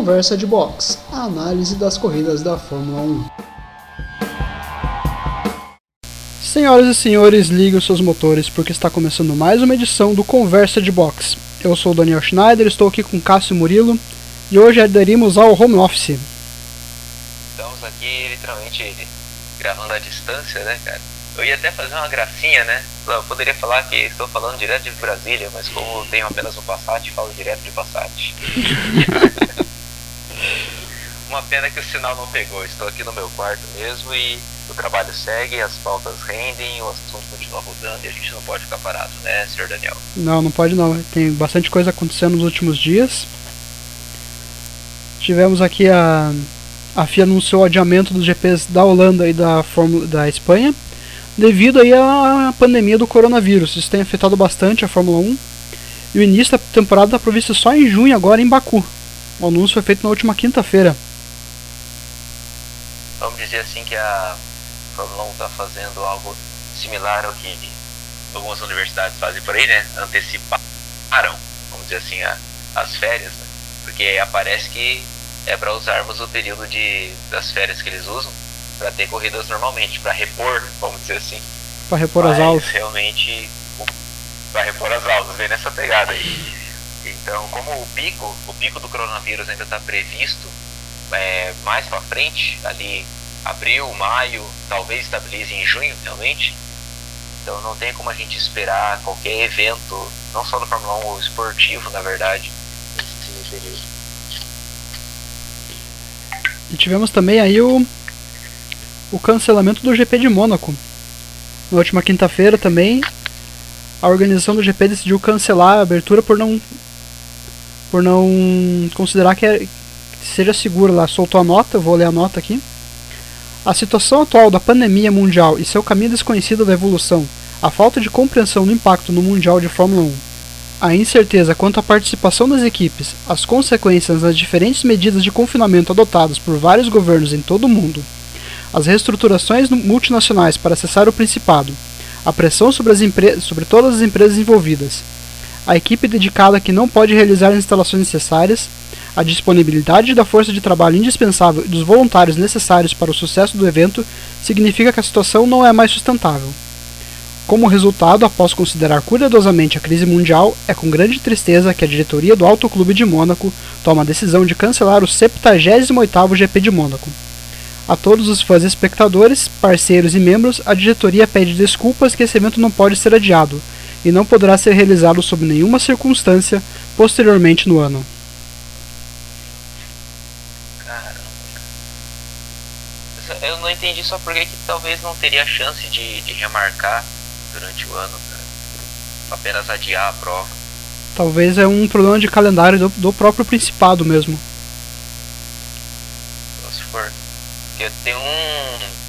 Conversa de Box, a análise das corridas da Fórmula 1. Senhoras e senhores, liguem os seus motores porque está começando mais uma edição do Conversa de Box. Eu sou o Daniel Schneider, estou aqui com Cássio Murilo e hoje aderimos ao home office. Estamos aqui literalmente gravando à distância, né, cara? Eu ia até fazer uma gracinha, né? Eu poderia falar que estou falando direto de Brasília, mas como tenho apenas um Passat, falo direto de Passat. uma pena que o sinal não pegou. Estou aqui no meu quarto mesmo e o trabalho segue, as pautas rendem, o assunto continua rodando e a gente não pode ficar parado, né, senhor Daniel? Não, não pode não. Tem bastante coisa acontecendo nos últimos dias. Tivemos aqui a a FIA anunciou o adiamento dos GPs da Holanda e da Fórmula da Espanha devido aí à pandemia do coronavírus. Isso tem afetado bastante a Fórmula 1. E o início da temporada está previsto só em junho, agora em Baku. O anúncio foi feito na última quinta-feira. Vamos dizer assim que a Fórmula 1 está fazendo algo similar ao que algumas universidades fazem por aí, né? Anteciparam, vamos dizer assim, a, as férias, né? Porque aparece que é para usarmos o período de, das férias que eles usam para ter corridas normalmente, para repor, vamos dizer assim. Para repor Mas, as aulas. Realmente, para repor as aulas, vem nessa pegada aí. Então, como o pico, o pico do coronavírus ainda está previsto é, mais para frente, ali abril, maio, talvez estabilize em junho realmente. Então não tem como a gente esperar qualquer evento, não só do Fórmula 1, ou esportivo, na verdade, nesse período. E tivemos também aí o o cancelamento do GP de Mônaco. Na última quinta-feira também, a organização do GP decidiu cancelar a abertura por não por não considerar que, é, seja segura lá. Soltou a nota, vou ler a nota aqui. A situação atual da pandemia mundial e seu caminho desconhecido da evolução, a falta de compreensão do impacto no Mundial de Fórmula 1, a incerteza quanto à participação das equipes, as consequências das diferentes medidas de confinamento adotadas por vários governos em todo o mundo, as reestruturações multinacionais para acessar o Principado, a pressão sobre, sobre todas as empresas envolvidas, a equipe dedicada que não pode realizar as instalações necessárias, a disponibilidade da força de trabalho indispensável e dos voluntários necessários para o sucesso do evento significa que a situação não é mais sustentável. Como resultado, após considerar cuidadosamente a crise mundial, é com grande tristeza que a diretoria do Alto Clube de Mônaco toma a decisão de cancelar o 78º GP de Mônaco. A todos os fãs e espectadores, parceiros e membros, a diretoria pede desculpas que esse evento não pode ser adiado e não poderá ser realizado sob nenhuma circunstância posteriormente no ano. Caramba. Eu não entendi só porque que talvez não teria chance de, de remarcar durante o ano, cara. Apenas adiar a prova. Talvez é um problema de calendário do, do próprio Principado mesmo. se for porque tem um.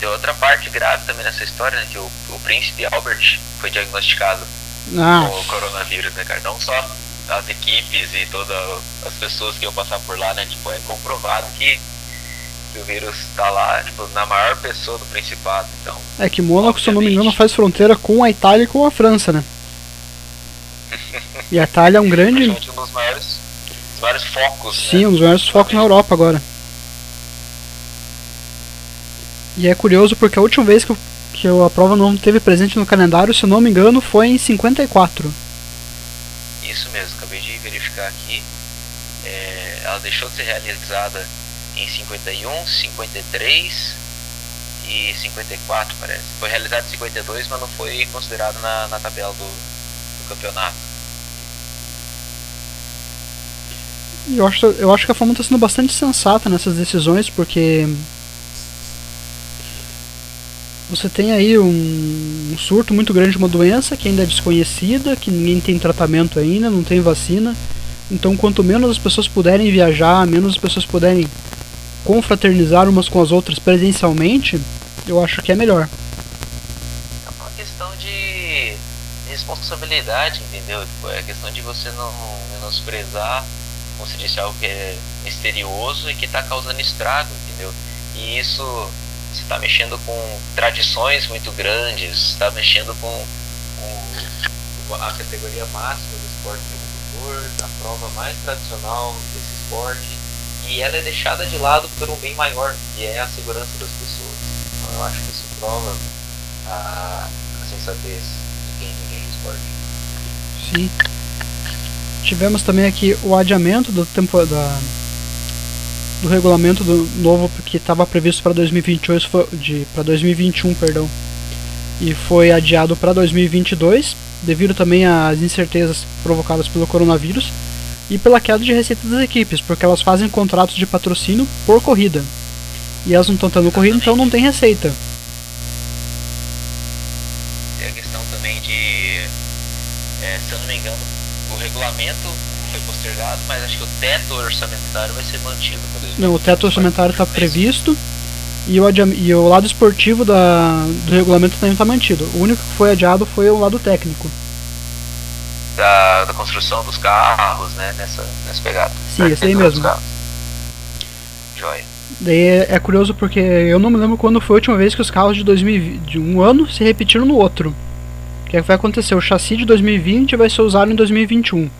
Tem outra parte grave também nessa história, né? Que o, o príncipe Albert foi diagnosticado ah. com o coronavírus, né, cara? Não só as equipes e todas as pessoas que iam passar por lá, né? Tipo, é comprovado que, que o vírus está lá, tipo, na maior pessoa do Principado, então... É que Mônaco, se eu não me engano, faz fronteira com a Itália e com a França, né? e a Itália é um grande... um dos maiores, dos maiores focos, Sim, né? um dos maiores focos na Europa agora. E é curioso porque a última vez que, eu, que eu, a prova não teve presente no calendário, se eu não me engano, foi em 54. Isso mesmo, acabei de verificar aqui. É, ela deixou de ser realizada em 51, 53 e 54, parece. Foi realizada em 52, mas não foi considerado na, na tabela do, do campeonato. Eu acho, eu acho que a Fórmula está sendo bastante sensata nessas decisões, porque você tem aí um, um, surto muito grande de uma doença que ainda é desconhecida, que ninguém tem tratamento ainda, não tem vacina. Então, quanto menos as pessoas puderem viajar, menos as pessoas puderem confraternizar umas com as outras presencialmente, eu acho que é melhor. É uma questão de responsabilidade, entendeu? Tipo, é questão de você não menosprezar, como se disse, algo que é misterioso e que está causando estrago, entendeu? E isso você está mexendo com tradições muito grandes, está mexendo com, com, a categoria máxima do esporte do motor, a prova mais tradicional desse esporte. e ela é deixada de lado por um bem maior, que é a segurança das pessoas. Então eu acho que isso prova a, a sensatez de quem dirige o esporte. Sim. Tivemos também aqui o adiamento do tempo da do regulamento do novo que estava previsto para 2028 de para 2021, perdão. E foi adiado para 2022, devido também às incertezas provocadas pelo coronavírus e pela queda de receita das equipes, porque elas fazem contratos de patrocínio por corrida. E elas não estão tendo corrida, então não tem receita. Tem a questão também de, é, se eu não me engano, o regulamento postergado, mas acho que o teto orçamentário vai ser mantido. Não, o teto orçamentário está previsto e o, e o lado esportivo da, do regulamento também está mantido. O único que foi adiado foi o lado técnico da, da construção dos carros, né? Nessa, nessa pegada. Sim, esse aí mesmo. Joia. Daí é, é, curioso porque eu não me lembro quando foi a última vez que os carros de, 2020, de um ano se repetiram no outro. O que, é que vai acontecer? O chassi de 2020 vai ser usado em 2021.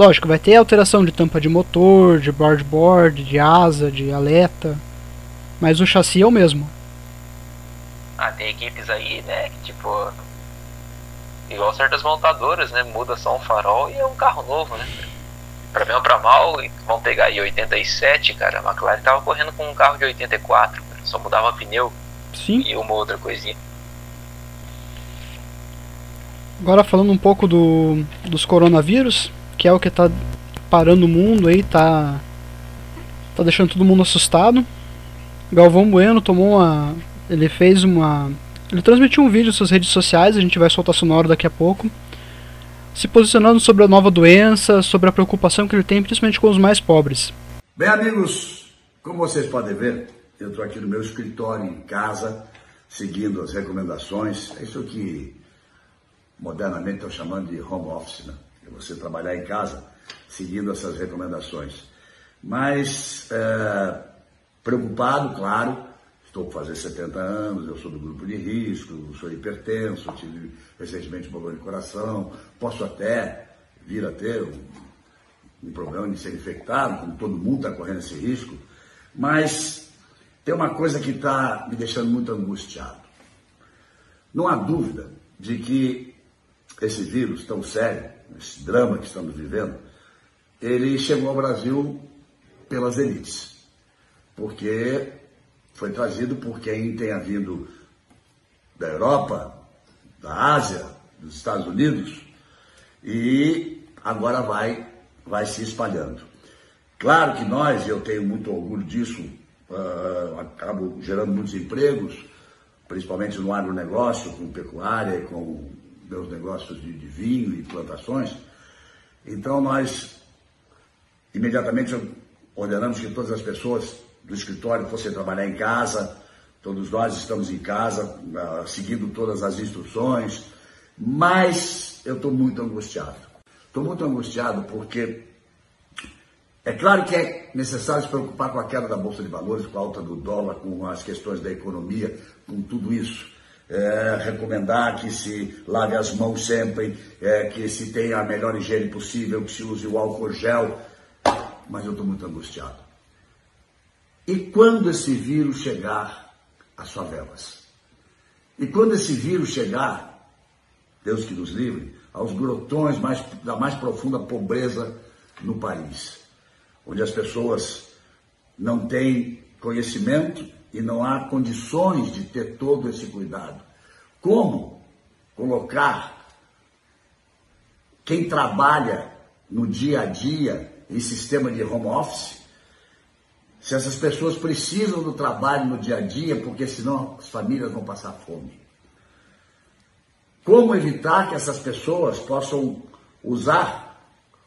Lógico, vai ter alteração de tampa de motor, de boardboard, de asa, de aleta. Mas o chassi é o mesmo. Ah, tem equipes aí, né, que tipo igual certas montadoras, né? Muda só um farol e é um carro novo, né? Pra bem ou pra mal, vão pegar aí 87, cara. A McLaren tava correndo com um carro de 84, cara. só mudava pneu Sim. e uma outra coisinha. Agora falando um pouco do, dos coronavírus, que é o que tá parando o mundo aí, tá, tá deixando todo mundo assustado. Galvão Bueno tomou uma. Ele fez uma ele transmitiu um vídeo em suas redes sociais, a gente vai soltar sonoro daqui a pouco, se posicionando sobre a nova doença, sobre a preocupação que ele tem, principalmente com os mais pobres. Bem, amigos, como vocês podem ver, eu estou aqui no meu escritório em casa, seguindo as recomendações. É isso que modernamente estão chamando de home office, né? É você trabalhar em casa, seguindo essas recomendações. Mas é, preocupado, claro, Estou por fazer 70 anos, eu sou do grupo de risco, sou hipertenso, tive recentemente um problema de coração, posso até vir a ter um, um problema de ser infectado, como todo mundo está correndo esse risco, mas tem uma coisa que está me deixando muito angustiado. Não há dúvida de que esse vírus tão sério, esse drama que estamos vivendo, ele chegou ao Brasil pelas elites. Porque foi trazido por quem tenha vindo da Europa, da Ásia, dos Estados Unidos e agora vai, vai se espalhando. Claro que nós, eu tenho muito orgulho disso, uh, acabo gerando muitos empregos, principalmente no agronegócio, com pecuária, com meus negócios de, de vinho e plantações. Então nós imediatamente ordenamos que todas as pessoas do escritório fossem trabalhar em casa. Todos nós estamos em casa, uh, seguindo todas as instruções, mas eu estou muito angustiado. Estou muito angustiado porque é claro que é necessário se preocupar com a queda da Bolsa de Valores, com a alta do dólar, com as questões da economia, com tudo isso. É, recomendar que se lave as mãos sempre, é, que se tenha a melhor higiene possível, que se use o álcool gel, mas eu estou muito angustiado. E quando esse vírus chegar às favelas? E quando esse vírus chegar, Deus que nos livre, aos grotões mais, da mais profunda pobreza no país, onde as pessoas não têm conhecimento e não há condições de ter todo esse cuidado. Como colocar quem trabalha no dia a dia em sistema de home office se essas pessoas precisam do trabalho no dia a dia, porque senão as famílias vão passar fome. Como evitar que essas pessoas possam usar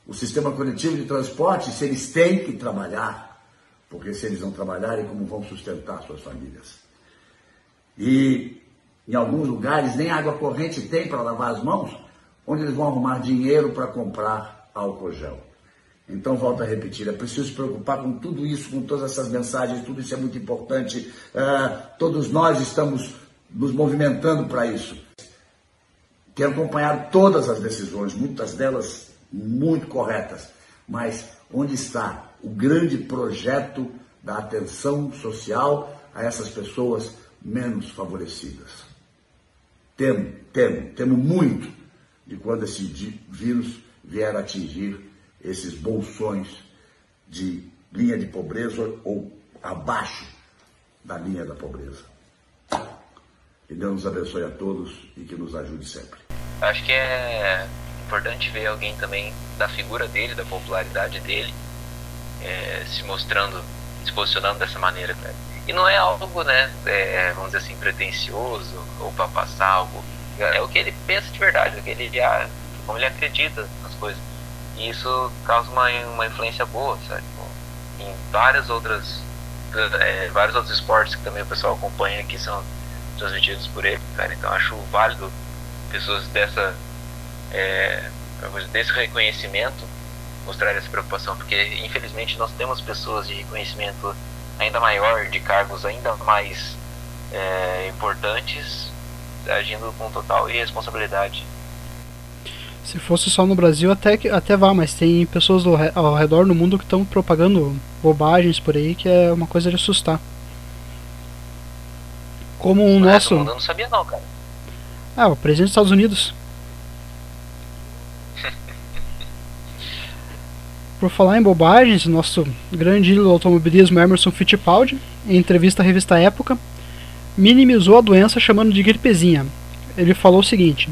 o sistema coletivo de transporte se eles têm que trabalhar? Porque se eles não trabalharem, como vão sustentar suas famílias? E em alguns lugares nem água corrente tem para lavar as mãos, onde eles vão arrumar dinheiro para comprar álcool gel. Então, volto a repetir, é preciso se preocupar com tudo isso, com todas essas mensagens, tudo isso é muito importante. Uh, todos nós estamos nos movimentando para isso. Quero acompanhar todas as decisões, muitas delas muito corretas, mas onde está o grande projeto da atenção social a essas pessoas menos favorecidas. Temo, temo, temo muito de quando esse vírus vier atingir esses bolsões de linha de pobreza ou abaixo da linha da pobreza. Que Deus nos abençoe a todos e que nos ajude sempre. Acho que é importante ver alguém também da figura dele, da popularidade dele, é, se mostrando, se posicionando dessa maneira, cara. E não é algo, né, é, vamos dizer assim, pretencioso ou para passar algo. É o que ele pensa de verdade, o que ele, como ele acredita nas coisas. E isso causa uma, uma influência boa, sabe? Em várias outras, é, vários outros esportes que também o pessoal acompanha que são transmitidos por ele, cara. Então acho válido pessoas dessa é, desse reconhecimento mostrar essa preocupação, porque infelizmente nós temos pessoas de reconhecimento ainda maior, de cargos ainda mais é, importantes, agindo com total irresponsabilidade. Se fosse só no Brasil, até, até vá, mas tem pessoas do, ao redor do mundo que estão propagando bobagens por aí que é uma coisa de assustar. Como o nosso. Eu não sabia, não, cara. Ah, o presidente dos Estados Unidos. Por falar em bobagens, nosso grande ídolo do automobilismo Emerson Fittipaldi, em entrevista à revista Época, minimizou a doença chamando de gripezinha. Ele falou o seguinte: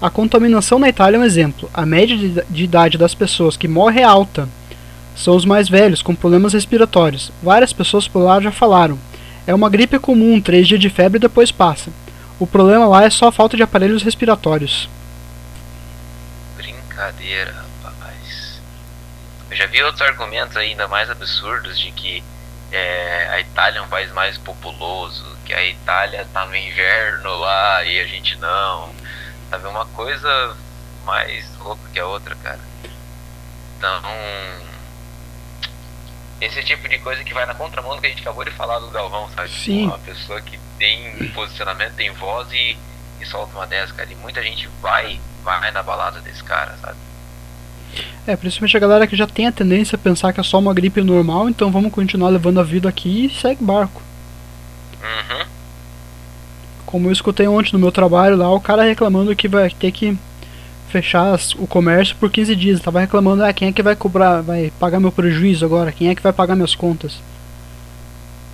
A contaminação na Itália é um exemplo. A média de idade das pessoas que morrem é alta. São os mais velhos, com problemas respiratórios. Várias pessoas por lá já falaram. É uma gripe comum, três dias de febre e depois passa. O problema lá é só a falta de aparelhos respiratórios. Brincadeira. Eu já vi outros argumentos ainda mais absurdos de que é, a Itália é um país mais populoso, que a Itália tá no inverno lá e a gente não. Sabe, uma coisa mais louca que a outra, cara. Então, esse tipo de coisa que vai na contramão do que a gente acabou de falar do Galvão, sabe? Sim. Uma pessoa que tem posicionamento, tem voz e, e solta uma dessa, cara. E muita gente vai, vai na balada desse cara, sabe? É, principalmente a galera que já tem a tendência a pensar que é só uma gripe normal, então vamos continuar levando a vida aqui e segue barco. Uhum. Como eu escutei ontem no meu trabalho lá, o cara reclamando que vai ter que fechar o comércio por 15 dias. Tava reclamando, ah, quem é que vai cobrar, vai pagar meu prejuízo agora? Quem é que vai pagar minhas contas?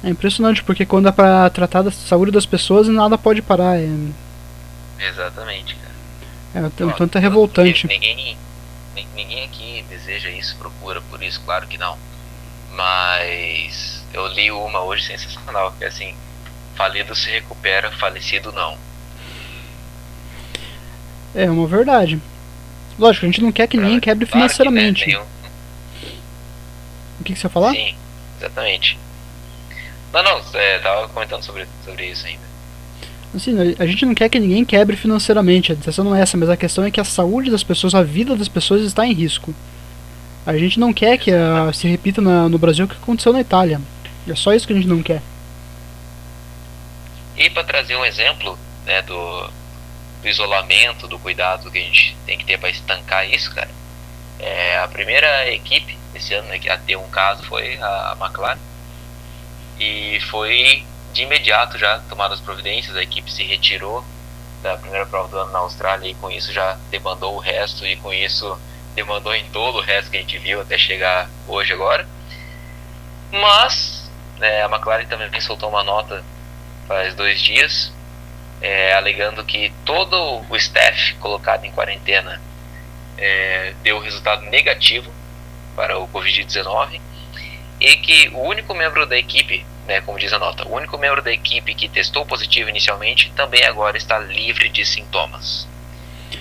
É impressionante, porque quando é pra tratar da saúde das pessoas, nada pode parar. É... Exatamente, cara. É, o tanto é revoltante. Ninguém, ninguém aqui deseja isso, procura por isso, claro que não. Mas eu li uma hoje sensacional, que é assim, falido se recupera, falecido não. É uma verdade. Lógico, a gente não quer que ninguém quebre claro financeiramente. Que, né, O que, que você ia falar? Sim, exatamente. Não, não, é, tava comentando sobre, sobre isso ainda. Assim, a gente não quer que ninguém quebre financeiramente, a intenção não é essa, mas a questão é que a saúde das pessoas, a vida das pessoas está em risco. A gente não quer que uh, se repita na, no Brasil o que aconteceu na Itália. É só isso que a gente não quer. E para trazer um exemplo né, do, do, isolamento, do cuidado que a gente tem que ter para estancar isso, cara, é, a primeira equipe esse ano né, a ter um caso foi a McLaren. E foi de imediato já tomaram as providências, a equipe se retirou da primeira prova do ano na Austrália e com isso já demandou o resto e com isso demandou em todo o resto que a gente viu até chegar hoje agora. Mas né, a McLaren também soltou uma nota faz dois dias, é, alegando que todo o staff colocado em quarentena é, deu resultado negativo para o Covid-19 e que o único membro da equipe né, como diz a nota, o único membro da equipe que testou positivo inicialmente também agora está livre de sintomas.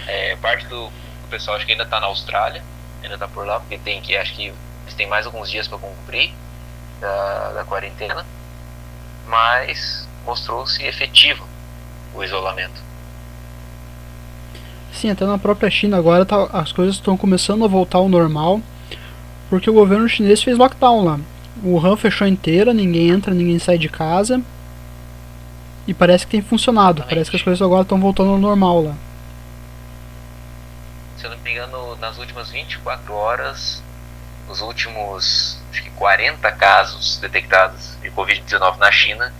É, parte do, pessoal acho que ainda está na Austrália, ainda está por lá, porque tem que, acho que eles têm mais alguns dias para cumprir da, da quarentena, mas mostrou-se efetivo o isolamento. Sim, até na própria China agora tá, as coisas estão começando a voltar ao normal, porque o governo chinês fez lockdown lá. O RAM fechou inteira, ninguém entra, ninguém sai de casa. E parece que tem funcionado. Parece que as coisas agora estão voltando ao normal lá. Se eu não me engano, nas últimas 24 horas, os últimos acho que 40 casos detectados de Covid-19 na China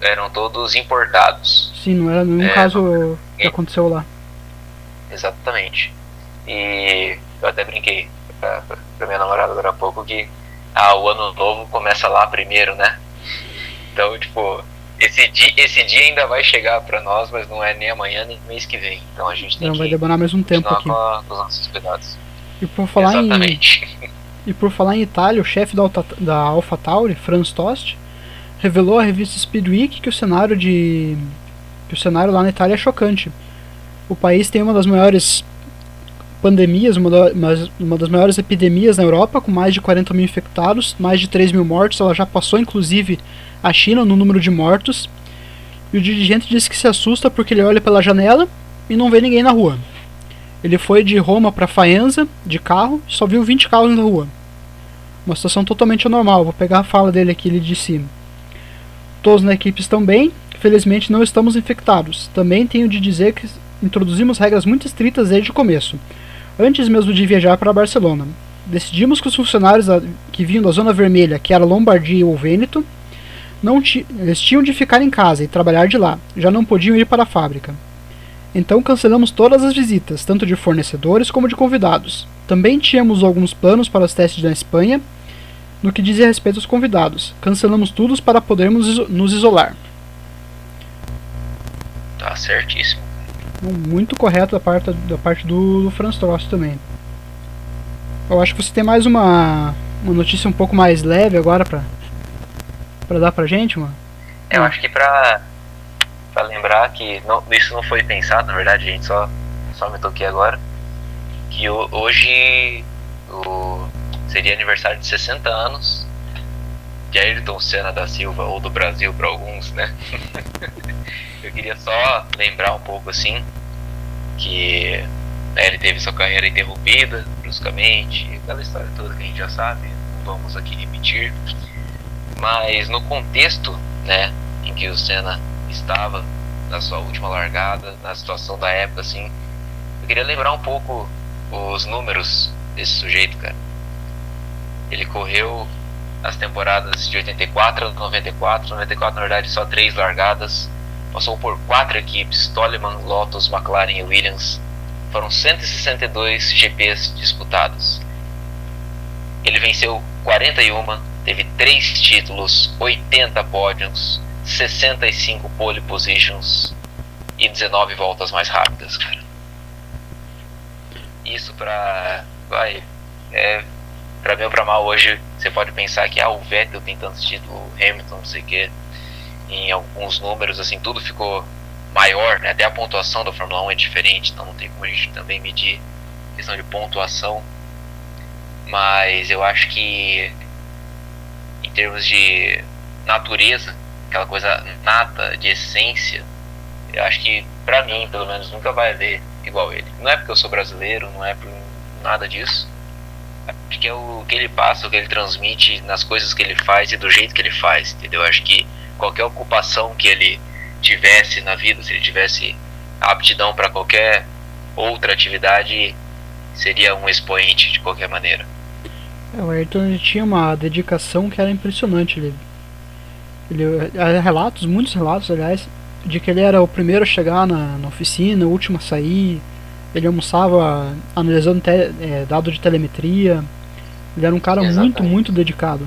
eram todos importados. Sim, não era nenhum É, caso que é. aconteceu lá. Exatamente. E eu até brinquei pra- pra minha namorada agora há pouco que ah, o ano novo começa lá primeiro, né? Então, tipo, esse dia, esse dia ainda vai chegar pra nós, mas não é nem amanhã nem mês que vem. Então a gente tem Não vai que demorar mais um tempo aqui. com, a- com os nossos cuidados. E por falar em Exatamente. E por falar em Itália, o chefe da, Alta, da AlphaTauri, Franz Tost, revelou à revista Speedweek que o cenário de que o cenário lá na Itália é chocante. O país tem uma das maiores pandemias, uma, da- uma das maiores epidemias na Europa, com mais de 40 mil infectados, mais de 3 mil mortos. Ela já passou, inclusive, a China no número de mortos. E o dirigente disse que se assusta porque ele olha pela janela e não vê ninguém na rua. Ele foi de Roma para Faenza de carro e só viu 20 carros na rua. Uma situação totalmente anormal. Vou pegar a fala dele aqui, ele disse: Todos na equipe estão bem, felizmente não estamos infectados. Também tenho de dizer que introduzimos regras muito estritas desde o começo, antes mesmo de viajar para Barcelona. Decidimos que os funcionários que vinham da zona vermelha, que era Lombardia ou Vêneto, não eles tinham de ficar em casa e trabalhar de lá, já não podiam ir para a fábrica. Então cancelamos todas as visitas, tanto de fornecedores como de convidados. Também tínhamos alguns planos para os testes na Espanha, no que dizia respeito aos convidados. Cancelamos tudo para podermos iso- nos isolar. Tá certíssimo. Muito correto da parte, da parte do, do Franz também. Eu acho que você tem mais uma, uma notícia um pouco mais leve agora pra, pra dar pra gente, mano. Eu acho que pra, pra lembrar que não, isso não foi pensado, na verdade, a gente só, só me toquei agora. Que ho- hoje o, seria aniversário de 60 anos de Ayrton Senna da Silva, ou do Brasil para alguns, né? Eu queria só lembrar um pouco assim que né, ele teve sua carreira interrompida bruscamente, aquela história toda que a gente já sabe, não vamos aqui repetir. Mas no contexto né, em que o Senna estava na sua última largada, na situação da época, assim, eu queria lembrar um pouco os números desse sujeito, cara. Ele correu as temporadas de 84 a 94, 94 na verdade só três largadas, passou por quatro equipes, Toleman, Lotus, McLaren e Williams, foram 162 GPs disputados. Ele venceu 41, teve 3 títulos, 80 pódios, 65 pole positions e 19 voltas mais rápidas, cara. Isso pra. Vai. É, pra bem ou pra mal, hoje você pode pensar que ah, o Vettel tem tantos títulos, o Hamilton, não sei o que. Em alguns números, assim, tudo ficou maior, né? Até a pontuação da Fórmula 1 é diferente, então não tem como a gente também medir questão de pontuação. Mas eu acho que em termos de natureza, aquela coisa nata, de essência, eu acho que pra mim, pelo menos, nunca vai haver igual ele. Não é porque eu sou brasileiro, não é por nada disso. Acho que é o que ele passa, o que ele transmite nas coisas que ele faz e do jeito que ele faz, entendeu? Acho que qualquer ocupação que ele tivesse na vida, se ele tivesse aptidão para qualquer outra atividade, seria um expoente de qualquer maneira. É, o Ayrton tinha uma dedicação que era impressionante. Ele, ele, há relatos, muitos relatos, aliás, de que ele era o primeiro a chegar na, na oficina, o último a sair. Ele almoçava analisando te, é, dado de telemetria. Ele era um cara muito, Exatamente. muito dedicado.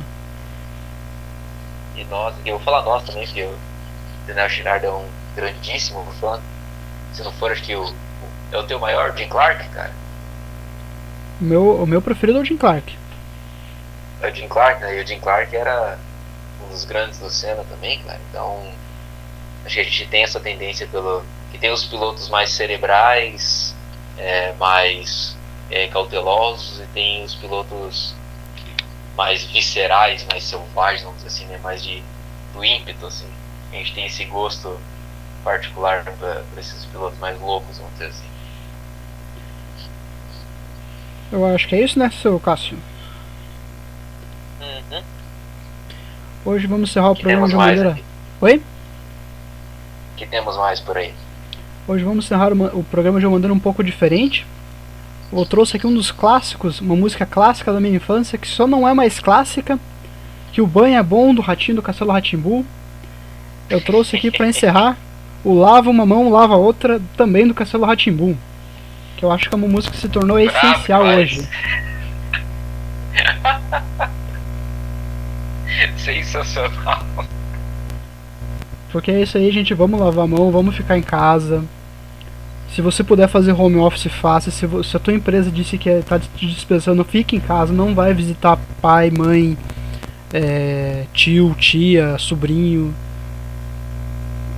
E nós, eu vou falar nós também, que o Daniel Girard é um grandíssimo fã. Se não for, acho que o, o- é o teu maior, Jim Clark, cara. O meu, o meu preferido é o Jim Clark. É o Jim Clark, né? E o Jim Clark era um dos grandes do Senna também, cara. Então, acho que a gente tem essa tendência pelo. que tem os pilotos mais cerebrais, é, mais é, cautelosos, e tem os pilotos mais viscerais, mais selvagens, vamos dizer assim, né? Mais de, do ímpeto, assim. A gente tem esse gosto particular para esses pilotos mais loucos, vamos dizer assim. Eu acho que é isso, né, seu Cássio? Uhum. Hoje vamos encerrar o Que programa de uma maneira. aqui? Oi? que temos mais por aí? Hoje vamos encerrar uma- o programa de uma maneira um pouco diferente. Eu trouxe aqui um dos clássicos, uma música clássica da minha infância, que só não é mais clássica, que o banho é bom do Ratinho do Castelo Ratimbu. Eu trouxe aqui para encerrar o Lava uma mão, lava outra, também do Castelo Ratimbu. Que eu acho que é uma música que se tornou Bravo essencial demais. hoje. Sensacional. Porque é isso aí, gente. Vamos lavar a mão, vamos ficar em casa. Se você puder fazer home office, faça. Se, se a tua empresa disse que está te dispensando, fique em casa. Não vai visitar pai, mãe, é, tio, tia, sobrinho.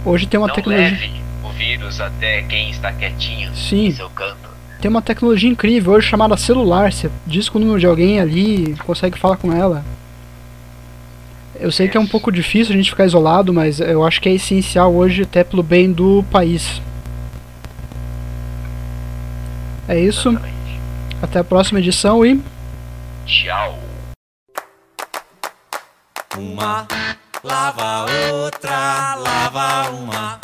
Hoje tem uma Não tecnologia. leve o vírus até quem está quietinho Sim. em seu canto. Tem uma tecnologia incrível hoje chamada celular. Você diz com o número de alguém ali, consegue falar com ela. Eu sei que é um pouco difícil a gente ficar isolado, mas eu acho que é essencial hoje, até pelo bem do país. É isso. Exatamente. Até a próxima edição e. Tchau. Uma lava outra, lava uma,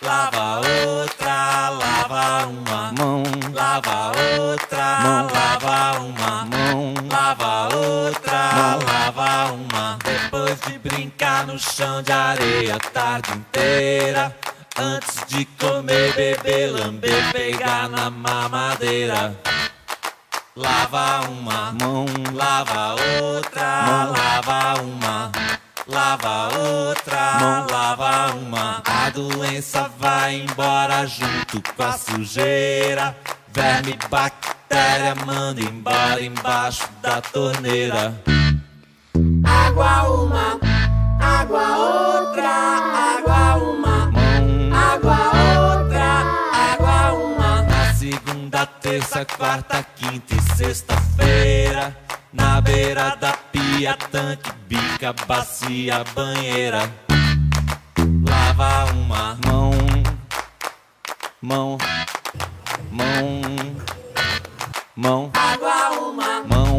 lava outra, lava uma mão, lava outra, mão, lava uma mão, lava outra, lava uma. Depois de brincar no chão de areia a tarde inteira, antes de comer, beber, lamber, pegar na mamadeira. Lava uma mão, lava outra, lava uma, lava outra, mão, lava uma. A doença vai embora junto com a sujeira. Verme, bactéria, manda embora embaixo da torneira. Água uma, água outra, terça, quarta, quinta e sexta-feira, na beira da pia, tanque, bica, bacia, banheira. Lava uma mão, mão, mão, mão. Água uma mão,